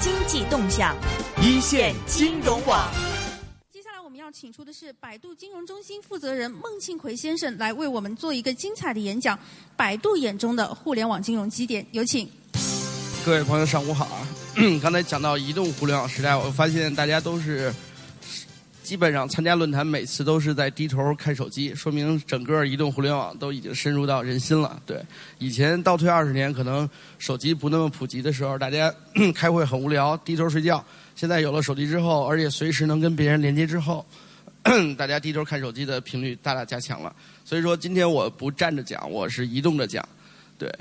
经济动向，一线金融网。接下来我们要请出的是百度金融中心负责人孟庆奎先生，来为我们做一个精彩的演讲。百度眼中的互联网金融基点，有请。各位朋友，上午好啊！刚才讲到移动互联网时代，我发现大家都是。基本上参加论坛，每次都是在低头看手机，说明整个移动互联网都已经深入到人心了。对，以前倒退二十年，可能手机不那么普及的时候，大家 开会很无聊，低头睡觉。现在有了手机之后，而且随时能跟别人连接之后，大家低头看手机的频率大大加强了。所以说，今天我不站着讲，我是移动着讲，对。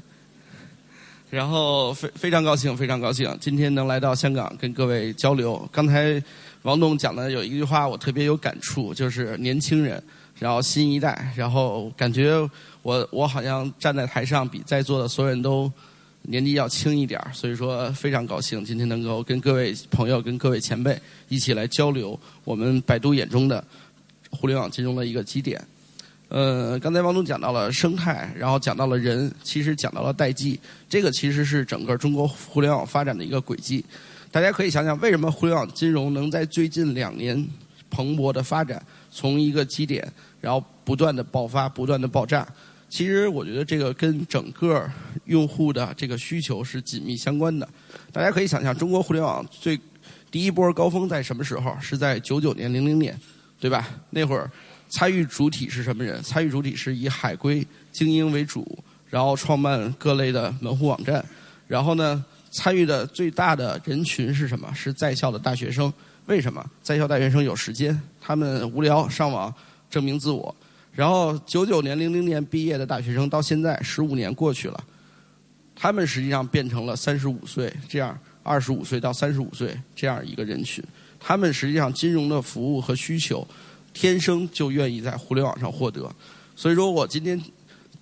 然后非非常高兴，非常高兴，今天能来到香港跟各位交流。刚才。王董讲的有一句话，我特别有感触，就是年轻人，然后新一代，然后感觉我我好像站在台上，比在座的所有人都年纪要轻一点儿所以说非常高兴，今天能够跟各位朋友、跟各位前辈一起来交流我们百度眼中的互联网金融的一个基点。呃，刚才王总讲到了生态，然后讲到了人，其实讲到了代际，这个其实是整个中国互联网发展的一个轨迹。大家可以想想，为什么互联网金融能在最近两年蓬勃的发展，从一个基点，然后不断的爆发，不断的爆炸？其实我觉得这个跟整个用户的这个需求是紧密相关的。大家可以想象，中国互联网最第一波高峰在什么时候？是在九九年、零零年，对吧？那会儿参与主体是什么人？参与主体是以海归精英为主，然后创办各类的门户网站，然后呢？参与的最大的人群是什么？是在校的大学生。为什么？在校大学生有时间，他们无聊上网证明自我。然后九九年、零零年毕业的大学生，到现在十五年过去了，他们实际上变成了三十五岁这样二十五岁到三十五岁这样一个人群。他们实际上金融的服务和需求，天生就愿意在互联网上获得。所以说我今天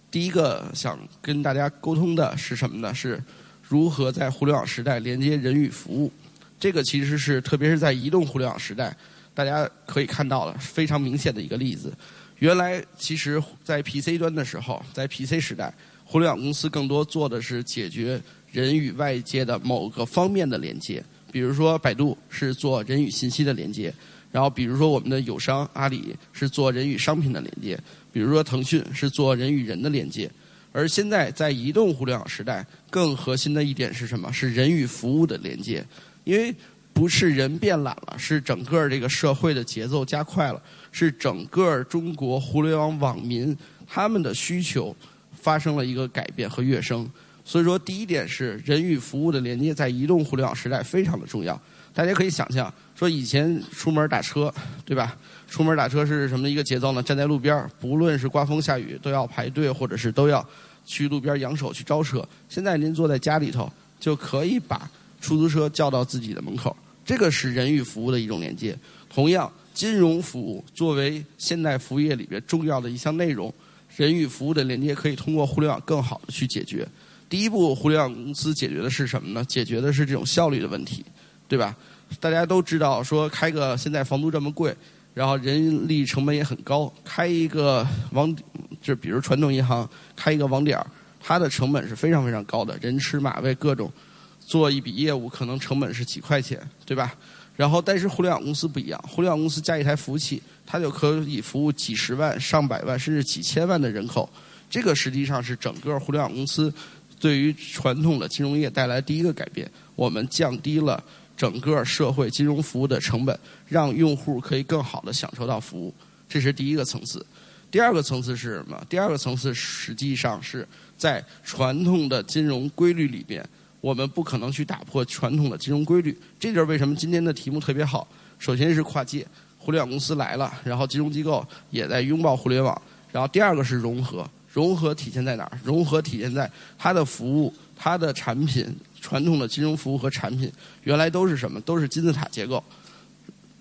第一个想跟大家沟通的是什么呢？是。如何在互联网时代连接人与服务？这个其实是特别是在移动互联网时代，大家可以看到了非常明显的一个例子。原来其实，在 PC 端的时候，在 PC 时代，互联网公司更多做的是解决人与外界的某个方面的连接。比如说，百度是做人与信息的连接；然后，比如说我们的友商阿里是做人与商品的连接；比如说腾讯是做人与人的连接。而现在在移动互联网时代，更核心的一点是什么？是人与服务的连接。因为不是人变懒了，是整个这个社会的节奏加快了，是整个中国互联网网民他们的需求发生了一个改变和跃升。所以说，第一点是人与服务的连接，在移动互联网时代非常的重要。大家可以想象，说以前出门打车，对吧？出门打车是什么一个节奏呢？站在路边不论是刮风下雨，都要排队，或者是都要去路边扬手去招车。现在您坐在家里头，就可以把出租车叫到自己的门口。这个是人与服务的一种连接。同样，金融服务作为现代服务业里边重要的一项内容，人与服务的连接可以通过互联网更好的去解决。第一步，互联网公司解决的是什么呢？解决的是这种效率的问题。对吧？大家都知道，说开个现在房租这么贵，然后人力成本也很高，开一个网，就比如传统银行开一个网点它的成本是非常非常高的，人吃马喂各种，做一笔业务可能成本是几块钱，对吧？然后但是互联网公司不一样，互联网公司加一台服务器，它就可以服务几十万、上百万甚至几千万的人口，这个实际上是整个互联网公司对于传统的金融业带来第一个改变，我们降低了。整个社会金融服务的成本，让用户可以更好的享受到服务，这是第一个层次。第二个层次是什么？第二个层次实际上是在传统的金融规律里边，我们不可能去打破传统的金融规律。这就是为什么今天的题目特别好。首先是跨界，互联网公司来了，然后金融机构也在拥抱互联网。然后第二个是融合，融合体现在哪儿？融合体现在它的服务、它的产品。传统的金融服务和产品原来都是什么？都是金字塔结构。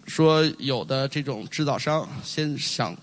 说有的这种制造商先想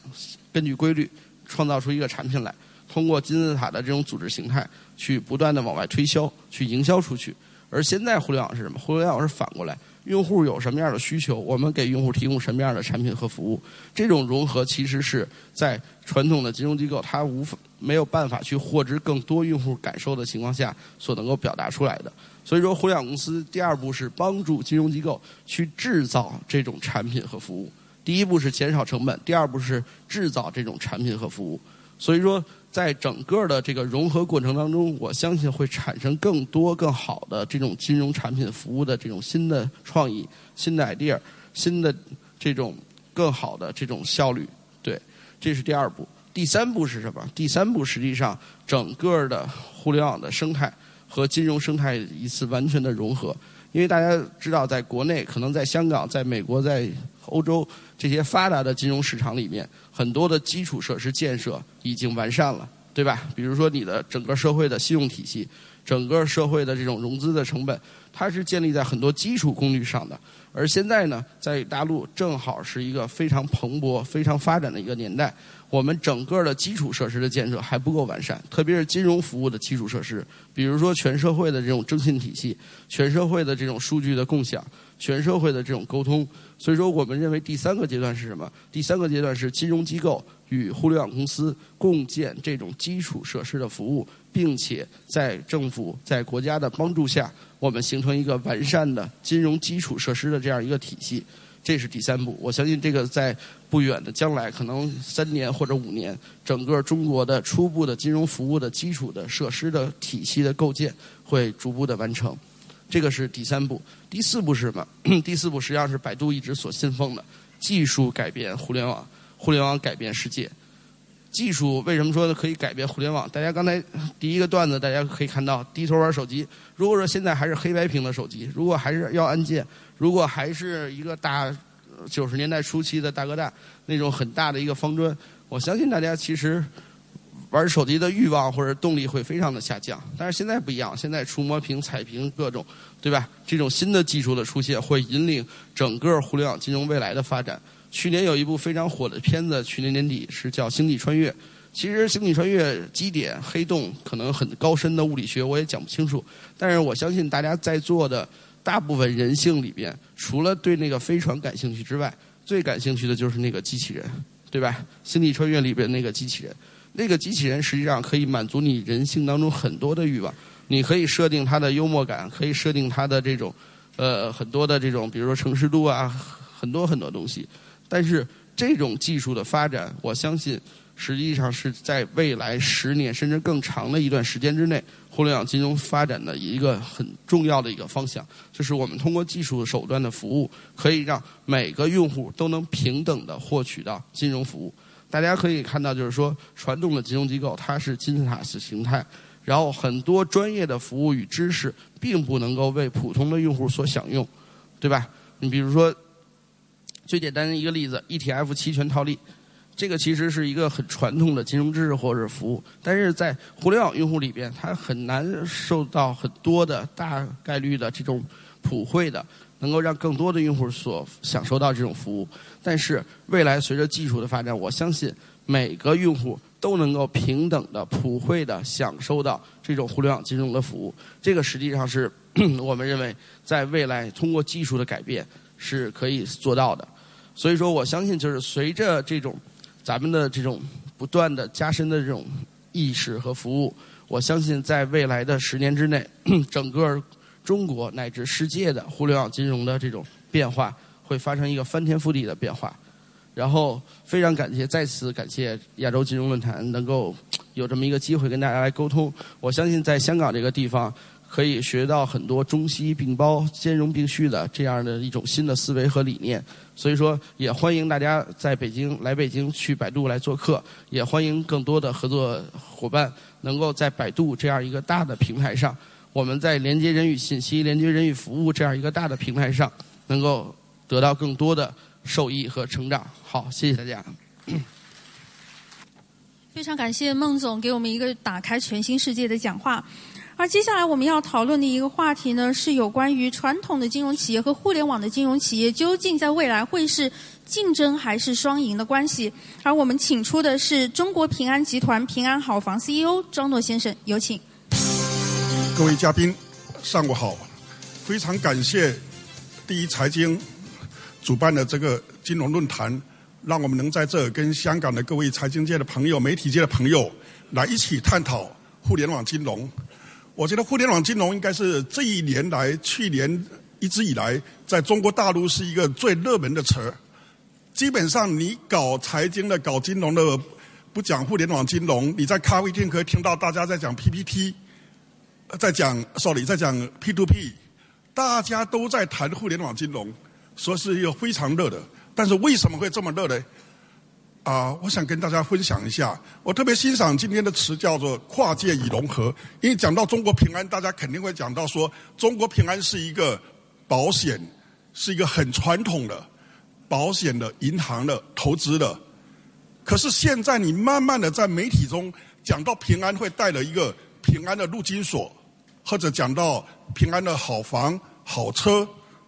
根据规律创造出一个产品来，通过金字塔的这种组织形态去不断的往外推销，去营销出去。而现在互联网是什么？互联网是反过来，用户有什么样的需求，我们给用户提供什么样的产品和服务。这种融合其实是在传统的金融机构它无法没有办法去获知更多用户感受的情况下所能够表达出来的。所以说，互联网公司第二步是帮助金融机构去制造这种产品和服务。第一步是减少成本，第二步是制造这种产品和服务。所以说，在整个的这个融合过程当中，我相信会产生更多更好的这种金融产品服务的这种新的创意、新的 idea、新的这种更好的这种效率。对，这是第二步。第三步是什么？第三步实际上整个的互联网的生态和金融生态一次完全的融合。因为大家知道，在国内可能在香港、在美国、在欧洲这些发达的金融市场里面，很多的基础设施建设已经完善了，对吧？比如说你的整个社会的信用体系，整个社会的这种融资的成本，它是建立在很多基础工具上的。而现在呢，在大陆正好是一个非常蓬勃、非常发展的一个年代。我们整个的基础设施的建设还不够完善，特别是金融服务的基础设施，比如说全社会的这种征信体系、全社会的这种数据的共享、全社会的这种沟通。所以说，我们认为第三个阶段是什么？第三个阶段是金融机构与互联网公司共建这种基础设施的服务，并且在政府在国家的帮助下，我们形成一个完善的金融基础设施的这样一个体系。这是第三步，我相信这个在不远的将来，可能三年或者五年，整个中国的初步的金融服务的基础的设施的体系的构建会逐步的完成。这个是第三步，第四步是什么？第四步实际上是百度一直所信奉的：技术改变互联网，互联网改变世界。技术为什么说可以改变互联网？大家刚才第一个段子，大家可以看到低头玩手机。如果说现在还是黑白屏的手机，如果还是要按键。如果还是一个大九十年代初期的大哥大那种很大的一个方砖，我相信大家其实玩手机的欲望或者动力会非常的下降。但是现在不一样，现在触摸屏、彩屏各种，对吧？这种新的技术的出现会引领整个互联网金融未来的发展。去年有一部非常火的片子，去年年底是叫《星际穿越》。其实《星际穿越》基点黑洞可能很高深的物理学我也讲不清楚，但是我相信大家在座的。大部分人性里边，除了对那个飞船感兴趣之外，最感兴趣的就是那个机器人，对吧？星际穿越里边那个机器人，那个机器人实际上可以满足你人性当中很多的欲望。你可以设定它的幽默感，可以设定它的这种，呃，很多的这种，比如说诚实度啊，很多很多东西。但是这种技术的发展，我相信。实际上是在未来十年甚至更长的一段时间之内，互联网金融发展的一个很重要的一个方向，就是我们通过技术手段的服务，可以让每个用户都能平等的获取到金融服务。大家可以看到，就是说传统的金融机构它是金字塔式形态，然后很多专业的服务与知识并不能够为普通的用户所享用，对吧？你比如说最简单的一个例子，ETF 期权套利。这个其实是一个很传统的金融知识或者服务，但是在互联网用户里边，它很难受到很多的大概率的这种普惠的，能够让更多的用户所享受到这种服务。但是未来随着技术的发展，我相信每个用户都能够平等的、普惠的享受到这种互联网金融的服务。这个实际上是 我们认为在未来通过技术的改变是可以做到的。所以说，我相信就是随着这种。咱们的这种不断的加深的这种意识和服务，我相信在未来的十年之内，整个中国乃至世界的互联网金融的这种变化会发生一个翻天覆地的变化。然后非常感谢，再次感谢亚洲金融论坛能够有这么一个机会跟大家来沟通。我相信在香港这个地方。可以学到很多中西并包、兼容并蓄的这样的一种新的思维和理念，所以说也欢迎大家在北京来北京去百度来做客，也欢迎更多的合作伙伴能够在百度这样一个大的平台上，我们在连接人与信息、连接人与服务这样一个大的平台上，能够得到更多的受益和成长。好，谢谢大家。非常感谢孟总给我们一个打开全新世界的讲话。而接下来我们要讨论的一个话题呢，是有关于传统的金融企业和互联网的金融企业究竟在未来会是竞争还是双赢的关系。而我们请出的是中国平安集团平安好房 CEO 张诺先生，有请。各位嘉宾，上午好！非常感谢第一财经主办的这个金融论坛，让我们能在这跟香港的各位财经界的朋友、媒体界的朋友来一起探讨互联网金融。我觉得互联网金融应该是这一年来、去年一直以来，在中国大陆是一个最热门的词儿。基本上，你搞财经的、搞金融的，不讲互联网金融，你在咖啡厅可以听到大家在讲 PPT，在讲 sorry，在讲 P2P，大家都在谈互联网金融，说是一个非常热的。但是为什么会这么热呢？啊，我想跟大家分享一下，我特别欣赏今天的词叫做“跨界与融合”，因为讲到中国平安，大家肯定会讲到说，中国平安是一个保险，是一个很传统的。保险的、银行的、投资的，可是现在你慢慢的在媒体中讲到平安会带了一个平安的陆金所，或者讲到平安的好房、好车，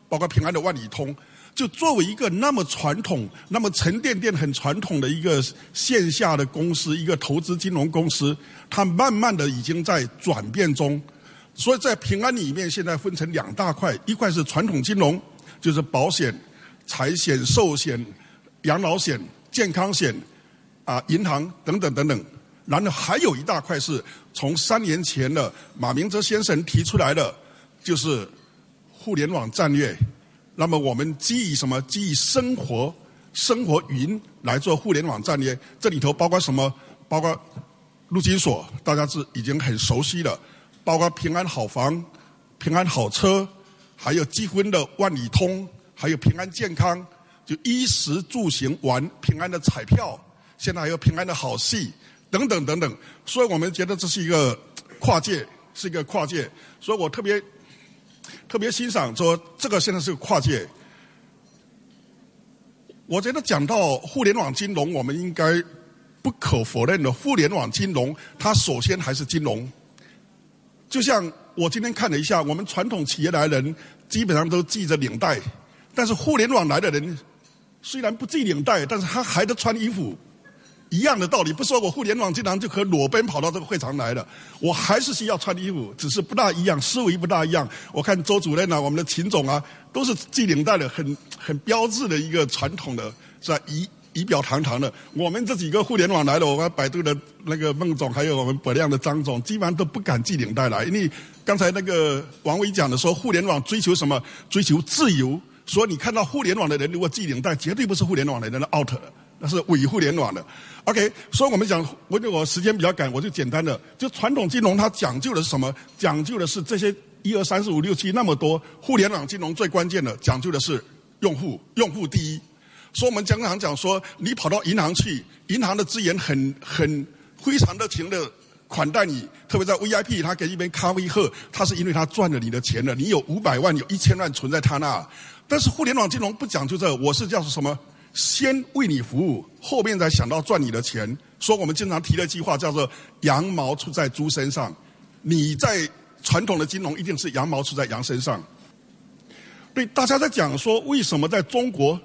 包括平安的万里通，就作为一个那么传统、那么沉甸甸、很传统的一个线下的公司，一个投资金融公司，它慢慢的已经在转变中。所以在平安里面，现在分成两大块，一块是传统金融，就是保险。财险、寿险、养老险、健康险，啊，银行等等等等。然后还有一大块是从三年前的马明哲先生提出来的，就是互联网战略。那么我们基于什么？基于生活、生活云来做互联网战略。这里头包括什么？包括陆金所，大家是已经很熟悉的；包括平安好房、平安好车，还有积分的万里通。还有平安健康，就衣食住行玩平安的彩票，现在还有平安的好戏等等等等，所以我们觉得这是一个跨界，是一个跨界，所以我特别特别欣赏说这个现在是跨界。我觉得讲到互联网金融，我们应该不可否认的，互联网金融它首先还是金融。就像我今天看了一下，我们传统企业来人基本上都系着领带。但是互联网来的人，虽然不系领带，但是他还得穿衣服，一样的道理。不说我互联网经常就可裸奔跑到这个会场来了，我还是需要穿衣服，只是不大一样，思维不大一样。我看周主任啊，我们的秦总啊，都是系领带的，很很标志的一个传统的，是吧？仪仪表堂堂的。我们这几个互联网来的，我们百度的那个孟总，还有我们百亮的张总，基本上都不敢系领带来，因为刚才那个王伟讲的说，互联网追求什么？追求自由。说你看到互联网的人如果系领带，绝对不是互联网的人的 out，那是伪互联网的。OK，所以我们讲，我我时间比较赶，我就简单的，就传统金融它讲究的是什么？讲究的是这些一二三四五六七那么多互联网金融最关键的，讲究的是用户，用户第一。所以我们经常讲说，你跑到银行去，银行的资源很很非常热情的款待你，特别在 VIP，他给一杯咖啡喝，他是因为他赚了你的钱了，你有五百万，有一千万存在他那。但是互联网金融不讲究这，我是叫做什么？先为你服务，后面才想到赚你的钱。说我们经常提的一句话叫做“羊毛出在猪身上”。你在传统的金融一定是羊毛出在羊身上。对，大家在讲说为什么在中国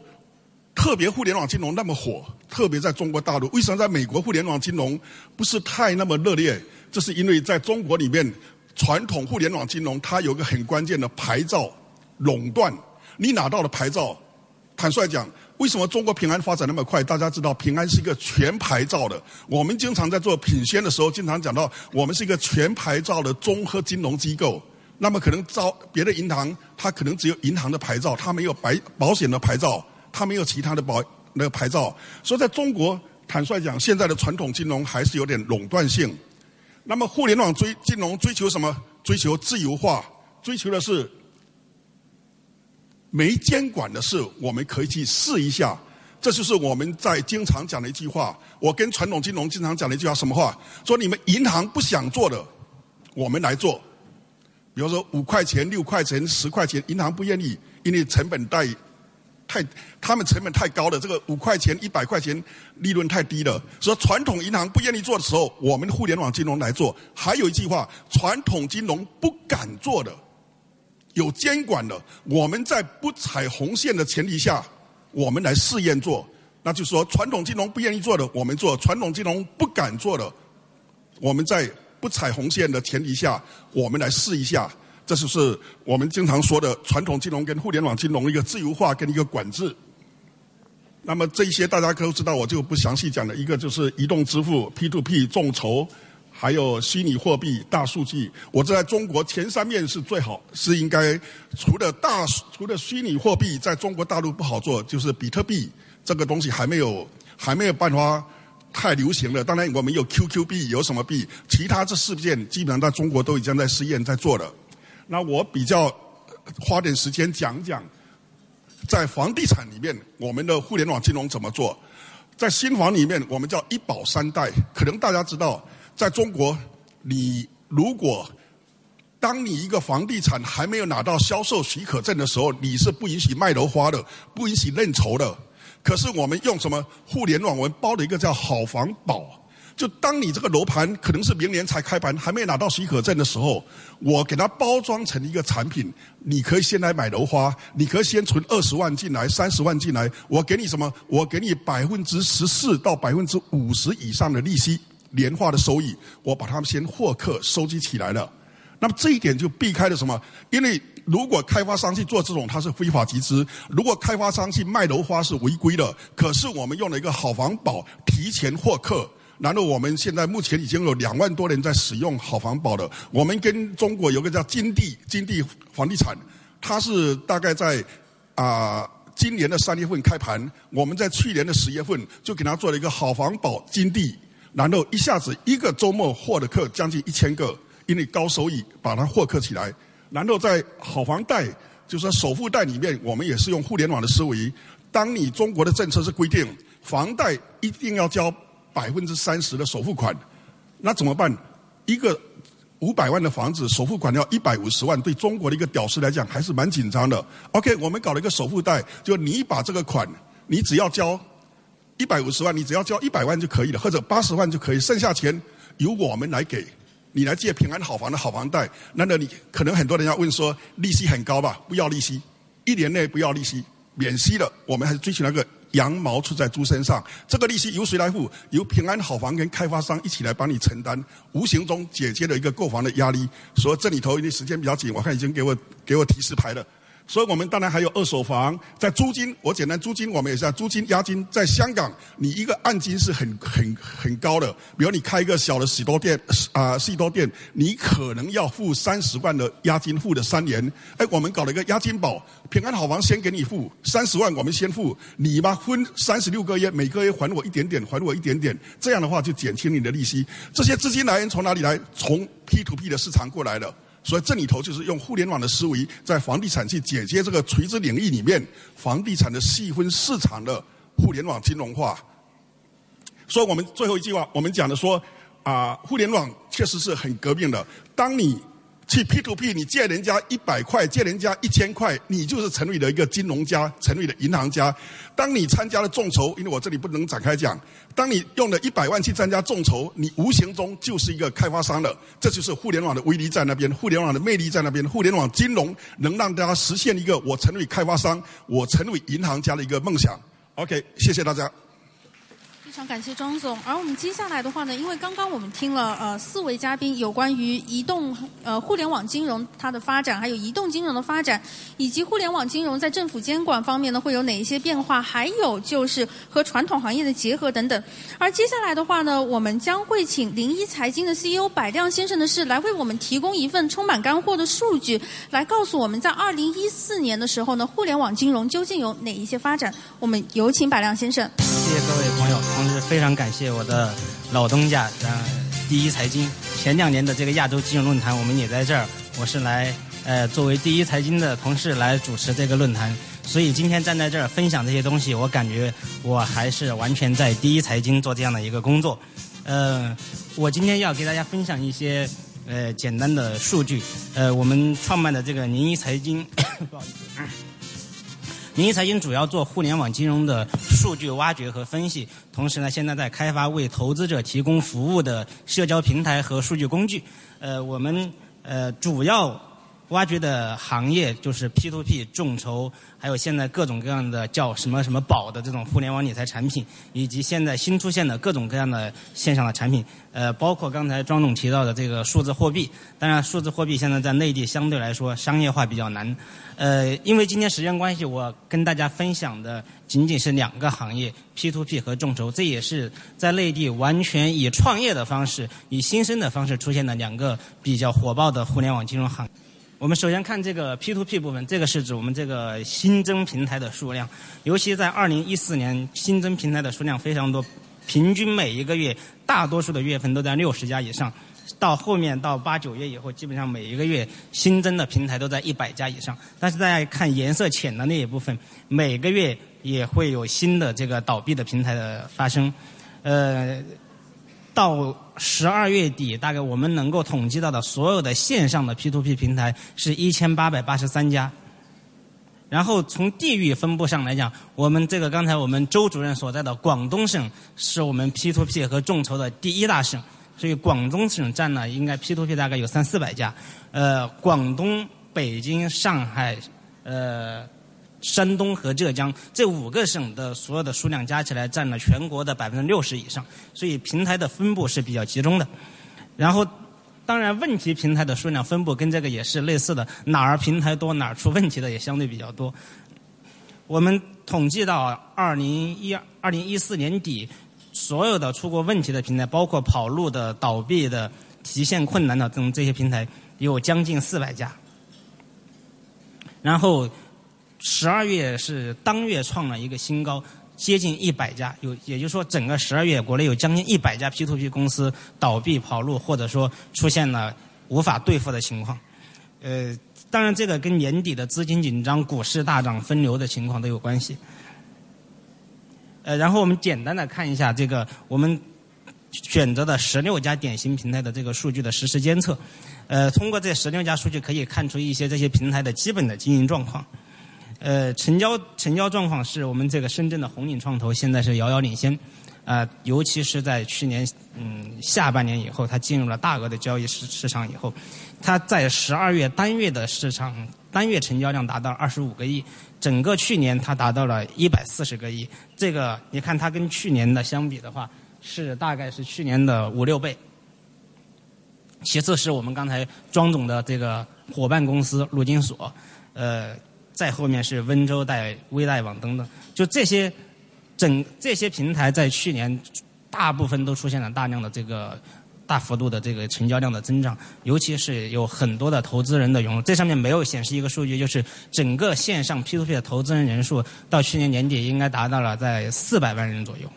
特别互联网金融那么火？特别在中国大陆，为什么在美国互联网金融不是太那么热烈？这是因为在中国里面，传统互联网金融它有个很关键的牌照垄断。你拿到了牌照，坦率讲，为什么中国平安发展那么快？大家知道，平安是一个全牌照的。我们经常在做品宣的时候，经常讲到，我们是一个全牌照的综合金融机构。那么可能招别的银行，它可能只有银行的牌照，它没有白保险的牌照，它没有其他的保那个牌照。所以在中国，坦率讲，现在的传统金融还是有点垄断性。那么互联网追金融追求什么？追求自由化，追求的是。没监管的事，我们可以去试一下。这就是我们在经常讲的一句话。我跟传统金融经常讲的一句话，什么话？说你们银行不想做的，我们来做。比如说五块钱、六块钱、十块钱，银行不愿意，因为成本太太，他们成本太高了。这个五块钱、一百块钱利润太低了。所以传统银行不愿意做的时候，我们互联网金融来做。还有一句话，传统金融不敢做的。有监管的，我们在不踩红线的前提下，我们来试验做。那就是说，传统金融不愿意做的，我们做；传统金融不敢做的，我们在不踩红线的前提下，我们来试一下。这就是我们经常说的传统金融跟互联网金融一个自由化跟一个管制。那么这些大家都知道，我就不详细讲了。一个就是移动支付、P to P 众筹，还有虚拟货币、大数据。我在中国前三面是最好，是应该除了大除了虚拟货币，在中国大陆不好做，就是比特币这个东西还没有还没有办法太流行了。当然，我们有 QQ 币，有什么币？其他这四件基本上在中国都已经在试验在做了。那我比较花点时间讲讲，在房地产里面，我们的互联网金融怎么做？在新房里面，我们叫一保三贷。可能大家知道。在中国，你如果当你一个房地产还没有拿到销售许可证的时候，你是不允许卖楼花的，不允许认筹的。可是我们用什么互联网，我们包了一个叫好房保。就当你这个楼盘可能是明年才开盘，还没拿到许可证的时候，我给它包装成一个产品，你可以先来买楼花，你可以先存二十万进来，三十万进来，我给你什么？我给你百分之十四到百分之五十以上的利息。年化的收益，我把他们先获客收集起来了。那么这一点就避开了什么？因为如果开发商去做这种，它是非法集资；如果开发商去卖楼花是违规的。可是我们用了一个好房保提前获客，然后我们现在目前已经有两万多人在使用好房保了。我们跟中国有个叫金地金地房地产，它是大概在啊今年的三月份开盘，我们在去年的十月份就给他做了一个好房保金地。然后一下子一个周末获的客将近一千个，因为高收益把它获客起来。然后在好房贷，就是说首付贷里面，我们也是用互联网的思维。当你中国的政策是规定房贷一定要交百分之三十的首付款，那怎么办？一个五百万的房子首付款要一百五十万，对中国的一个屌丝来讲还是蛮紧张的。OK，我们搞了一个首付贷，就你把这个款，你只要交。一百五十万，你只要交一百万就可以了，或者八十万就可以，剩下钱由我们来给，你来借平安好房的好房贷。那么你可能很多人要问说，利息很高吧？不要利息，一年内不要利息，免息了。我们还是追求那个羊毛出在猪身上。这个利息由谁来付？由平安好房跟开发商一起来帮你承担，无形中解决了一个购房的压力。所以这里头因为时间比较紧，我看已经给我给我提示牌了。所以我们当然还有二手房，在租金，我简单租金，我们也是租金押金。在香港，你一个按金是很很很高的，比如你开一个小的喜多店啊，喜多店，你可能要付三十万的押金，付的三年。哎，我们搞了一个押金保，平安好房先给你付三十万，我们先付，你嘛分三十六个月，每个月还我一点点，还我一点点，这样的话就减轻你的利息。这些资金来源从哪里来？从 P to P 的市场过来的。所以这里头就是用互联网的思维，在房地产去解决这个垂直领域里面房地产的细分市场的互联网金融化。所以我们最后一句话，我们讲的说啊，互联网确实是很革命的。当你去 P to P，你借人家一百块，借人家一千块，你就是成为了一个金融家，成为了银行家。当你参加了众筹，因为我这里不能展开讲，当你用了一百万去参加众筹，你无形中就是一个开发商了。这就是互联网的威力在那边，互联网的魅力在那边。互联网金融能让大家实现一个我成为开发商，我成为银行家的一个梦想。OK，谢谢大家。非常感谢庄总，而我们接下来的话呢，因为刚刚我们听了呃四位嘉宾有关于移动呃互联网金融它的发展，还有移动金融的发展，以及互联网金融在政府监管方面呢会有哪一些变化，还有就是和传统行业的结合等等。而接下来的话呢，我们将会请零一财经的 CEO 百亮先生的是来为我们提供一份充满干货的数据，来告诉我们在二零一四年的时候呢，互联网金融究竟有哪一些发展。我们有请百亮先生。谢谢各位朋友。同时非常感谢我的老东家，呃，第一财经前两年的这个亚洲金融论坛，我们也在这儿。我是来呃作为第一财经的同事来主持这个论坛，所以今天站在这儿分享这些东西，我感觉我还是完全在第一财经做这样的一个工作。呃，我今天要给大家分享一些呃简单的数据。呃，我们创办的这个宁一财经，不好意思。民意财经主要做互联网金融的数据挖掘和分析，同时呢，现在在开发为投资者提供服务的社交平台和数据工具。呃，我们呃主要挖掘的行业就是 P to P 众筹，还有现在各种各样的叫什么什么宝的这种互联网理财产品，以及现在新出现的各种各样的线上的产品，呃，包括刚才庄总提到的这个数字货币。当然，数字货币现在在内地相对来说商业化比较难。呃，因为今天时间关系，我跟大家分享的仅仅是两个行业 P to P 和众筹，这也是在内地完全以创业的方式、以新生的方式出现的两个比较火爆的互联网金融行。我们首先看这个 P to P 部分，这个是指我们这个新增平台的数量，尤其在二零一四年新增平台的数量非常多，平均每一个月大多数的月份都在六十家以上，到后面到八九月以后，基本上每一个月新增的平台都在一百家以上。但是大家看颜色浅的那一部分，每个月也会有新的这个倒闭的平台的发生，呃。到十二月底，大概我们能够统计到的所有的线上的 P to P 平台是一千八百八十三家。然后从地域分布上来讲，我们这个刚才我们周主任所在的广东省是我们 P to P 和众筹的第一大省，所以广东省占了应该 P to P 大概有三四百家。呃，广东、北京、上海，呃。山东和浙江这五个省的所有的数量加起来占了全国的百分之六十以上，所以平台的分布是比较集中的。然后，当然问题平台的数量分布跟这个也是类似的，哪儿平台多哪儿出问题的也相对比较多。我们统计到二零一二零一四年底，所有的出过问题的平台，包括跑路的、倒闭的、提现困难的等这些平台，有将近四百家。然后。十二月是当月创了一个新高，接近一百家，有也就是说，整个十二月国内有将近一百家 P to P 公司倒闭跑路，或者说出现了无法兑付的情况。呃，当然这个跟年底的资金紧张、股市大涨、分流的情况都有关系。呃，然后我们简单的看一下这个我们选择的十六家典型平台的这个数据的实时监测。呃，通过这十六家数据可以看出一些这些平台的基本的经营状况。呃，成交成交状况是我们这个深圳的红岭创投现在是遥遥领先，啊，尤其是在去年嗯下半年以后，它进入了大额的交易市市场以后，它在十二月单月的市场单月成交量达到二十五个亿，整个去年它达到了一百四十个亿，这个你看它跟去年的相比的话，是大概是去年的五六倍。其次是我们刚才庄总的这个伙伴公司陆金所，呃。再后面是温州贷、微贷网等等，就这些整这些平台在去年大部分都出现了大量的这个大幅度的这个成交量的增长，尤其是有很多的投资人的涌入。这上面没有显示一个数据，就是整个线上 P to P 的投资人人数到去年年底应该达到了在四百万人左右。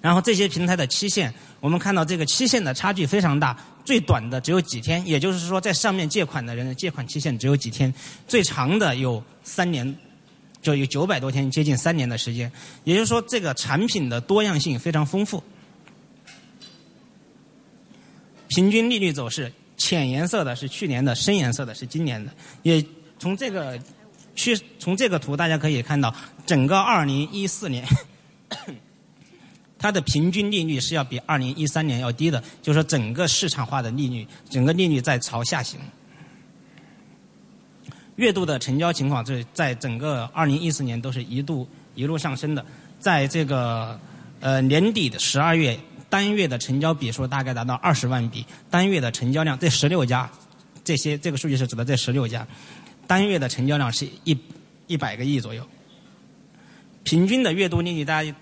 然后这些平台的期限，我们看到这个期限的差距非常大。最短的只有几天，也就是说，在上面借款的人的借款期限只有几天；最长的有三年，就有九百多天，接近三年的时间。也就是说，这个产品的多样性非常丰富。平均利率走势，浅颜色的是去年的，深颜色的是今年的。也从这个趋，从这个图大家可以看到，整个二零一四年。它的平均利率是要比二零一三年要低的，就是说整个市场化的利率，整个利率在朝下行。月度的成交情况，这在整个二零一四年都是一度一路上升的，在这个呃年底的十二月，单月的成交笔数大概达到二十万笔，单月的成交量这十六家，这些这个数据是指的这十六家，单月的成交量是一一百个亿左右，平均的月度利率大家。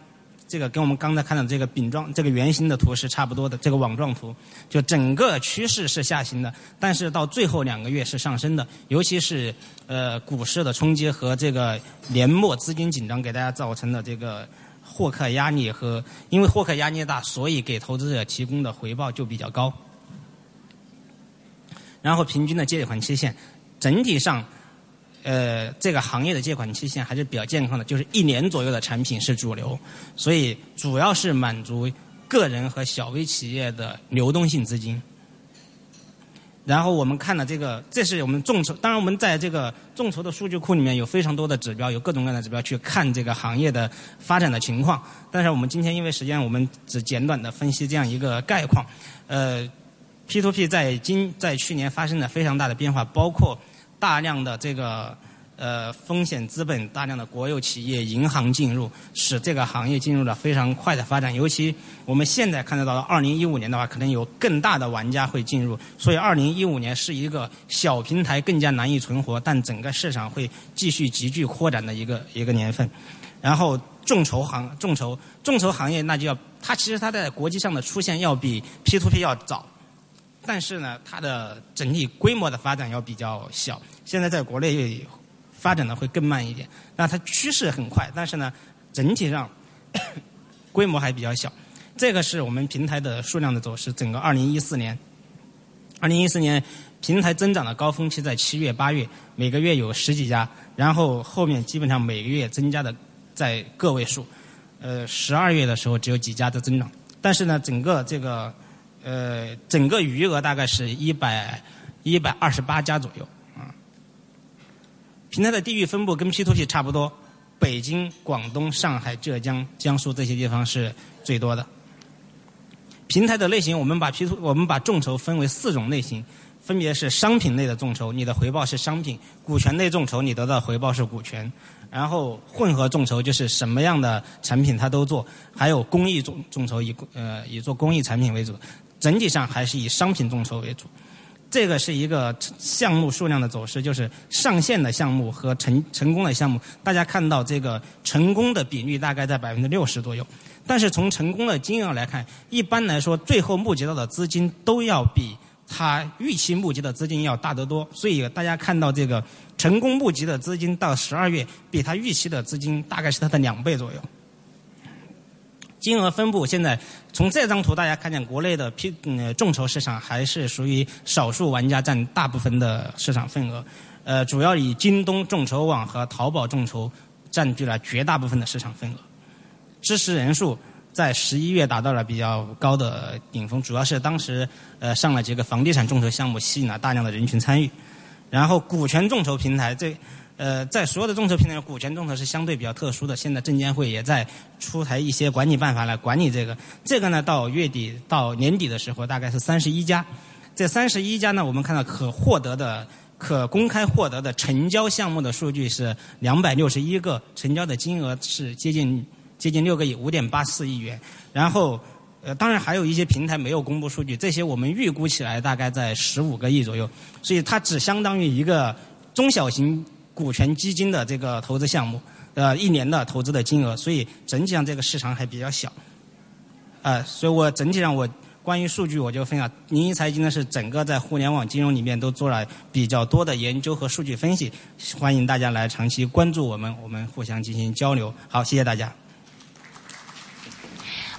这个跟我们刚才看的这个饼状、这个圆形的图是差不多的，这个网状图，就整个趋势是下行的，但是到最后两个月是上升的，尤其是呃股市的冲击和这个年末资金紧张给大家造成的这个获客压力和，因为获客压力大，所以给投资者提供的回报就比较高。然后平均的借款期限，整体上。呃，这个行业的借款期限还是比较健康的，就是一年左右的产品是主流，所以主要是满足个人和小微企业的流动性资金。然后我们看了这个，这是我们众筹，当然我们在这个众筹的数据库里面有非常多的指标，有各种各样的指标去看这个行业的发展的情况。但是我们今天因为时间，我们只简短的分析这样一个概况。呃，，P to P 在今在去年发生了非常大的变化，包括大量的这个呃风险资本、大量的国有企业、银行进入，使这个行业进入了非常快的发展。尤其我们现在看得到的，二零一五年的话，可能有更大的玩家会进入，所以二零一五年是一个小平台更加难以存活，但整个市场会继续急剧扩展的一个一个年份。然后众筹行众筹众筹行业，那就要它其实它在国际上的出现要比 P2P 要早。但是呢，它的整体规模的发展要比较小。现在在国内发展的会更慢一点，那它趋势很快，但是呢，整体上 规模还比较小。这个是我们平台的数量的走势。整个二零一四年，二零一四年平台增长的高峰期在七月、八月，每个月有十几家，然后后面基本上每个月增加的在个位数。呃，十二月的时候只有几家的增长，但是呢，整个这个。呃，整个余额大概是一百一百二十八家左右啊。平台的地域分布跟 P2P 差不多，北京、广东、上海、浙江、江苏这些地方是最多的。平台的类型，我们把 P2 我们把众筹分为四种类型，分别是商品类的众筹，你的回报是商品；股权类众筹，你得到回报是股权；然后混合众筹就是什么样的产品它都做；还有公益众众筹以呃以做公益产品为主。整体上还是以商品众筹为主，这个是一个项目数量的走势，就是上线的项目和成成功的项目，大家看到这个成功的比率大概在百分之六十左右，但是从成功的金额来看，一般来说最后募集到的资金都要比他预期募集的资金要大得多，所以大家看到这个成功募集的资金到十二月比他预期的资金大概是它的两倍左右。金额分布现在从这张图大家看见，国内的 P 嗯众筹市场还是属于少数玩家占大部分的市场份额，呃，主要以京东众筹网和淘宝众筹占据了绝大部分的市场份额。支持人数在十一月达到了比较高的顶峰，主要是当时呃上了几个房地产众筹项目，吸引了大量的人群参与。然后股权众筹平台这。呃，在所有的众筹平台，股权众筹是相对比较特殊的。现在证监会也在出台一些管理办法来管理这个。这个呢，到月底到年底的时候，大概是三十一家。这三十一家呢，我们看到可获得的、可公开获得的成交项目的数据是两百六十一个，成交的金额是接近接近六个亿，五点八四亿元。然后，呃，当然还有一些平台没有公布数据，这些我们预估起来大概在十五个亿左右。所以它只相当于一个中小型。股权基金的这个投资项目，呃，一年的投资的金额，所以整体上这个市场还比较小，呃，所以我整体上我关于数据我就分享，宁一财经呢是整个在互联网金融里面都做了比较多的研究和数据分析，欢迎大家来长期关注我们，我们互相进行交流。好，谢谢大家。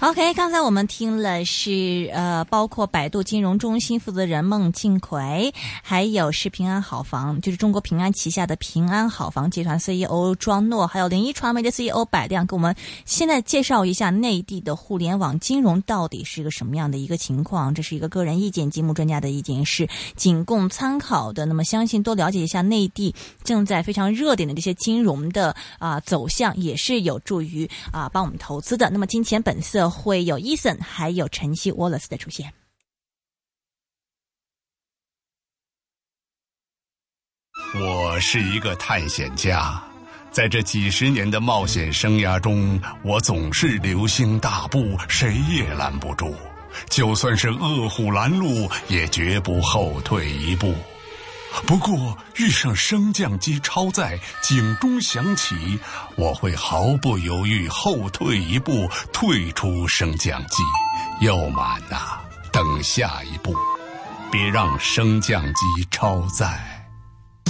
OK，刚才我们听了是呃，包括百度金融中心负责人孟庆奎，还有是平安好房，就是中国平安旗下的平安好房集团 CEO 庄诺，还有零一传媒的 CEO 百亮，给我们现在介绍一下内地的互联网金融到底是一个什么样的一个情况。这是一个个人意见，金木专家的意见是仅供参考的。那么，相信多了解一下内地正在非常热点的这些金融的啊走向，也是有助于啊帮我们投资的。那么，金钱本色。会有伊森还有晨曦 Wallace 的出现。我是一个探险家，在这几十年的冒险生涯中，我总是流星大步，谁也拦不住。就算是饿虎拦路，也绝不后退一步。不过遇上升降机超载，警钟响起，我会毫不犹豫后退一步，退出升降机。要满呐，等下一步，别让升降机超载。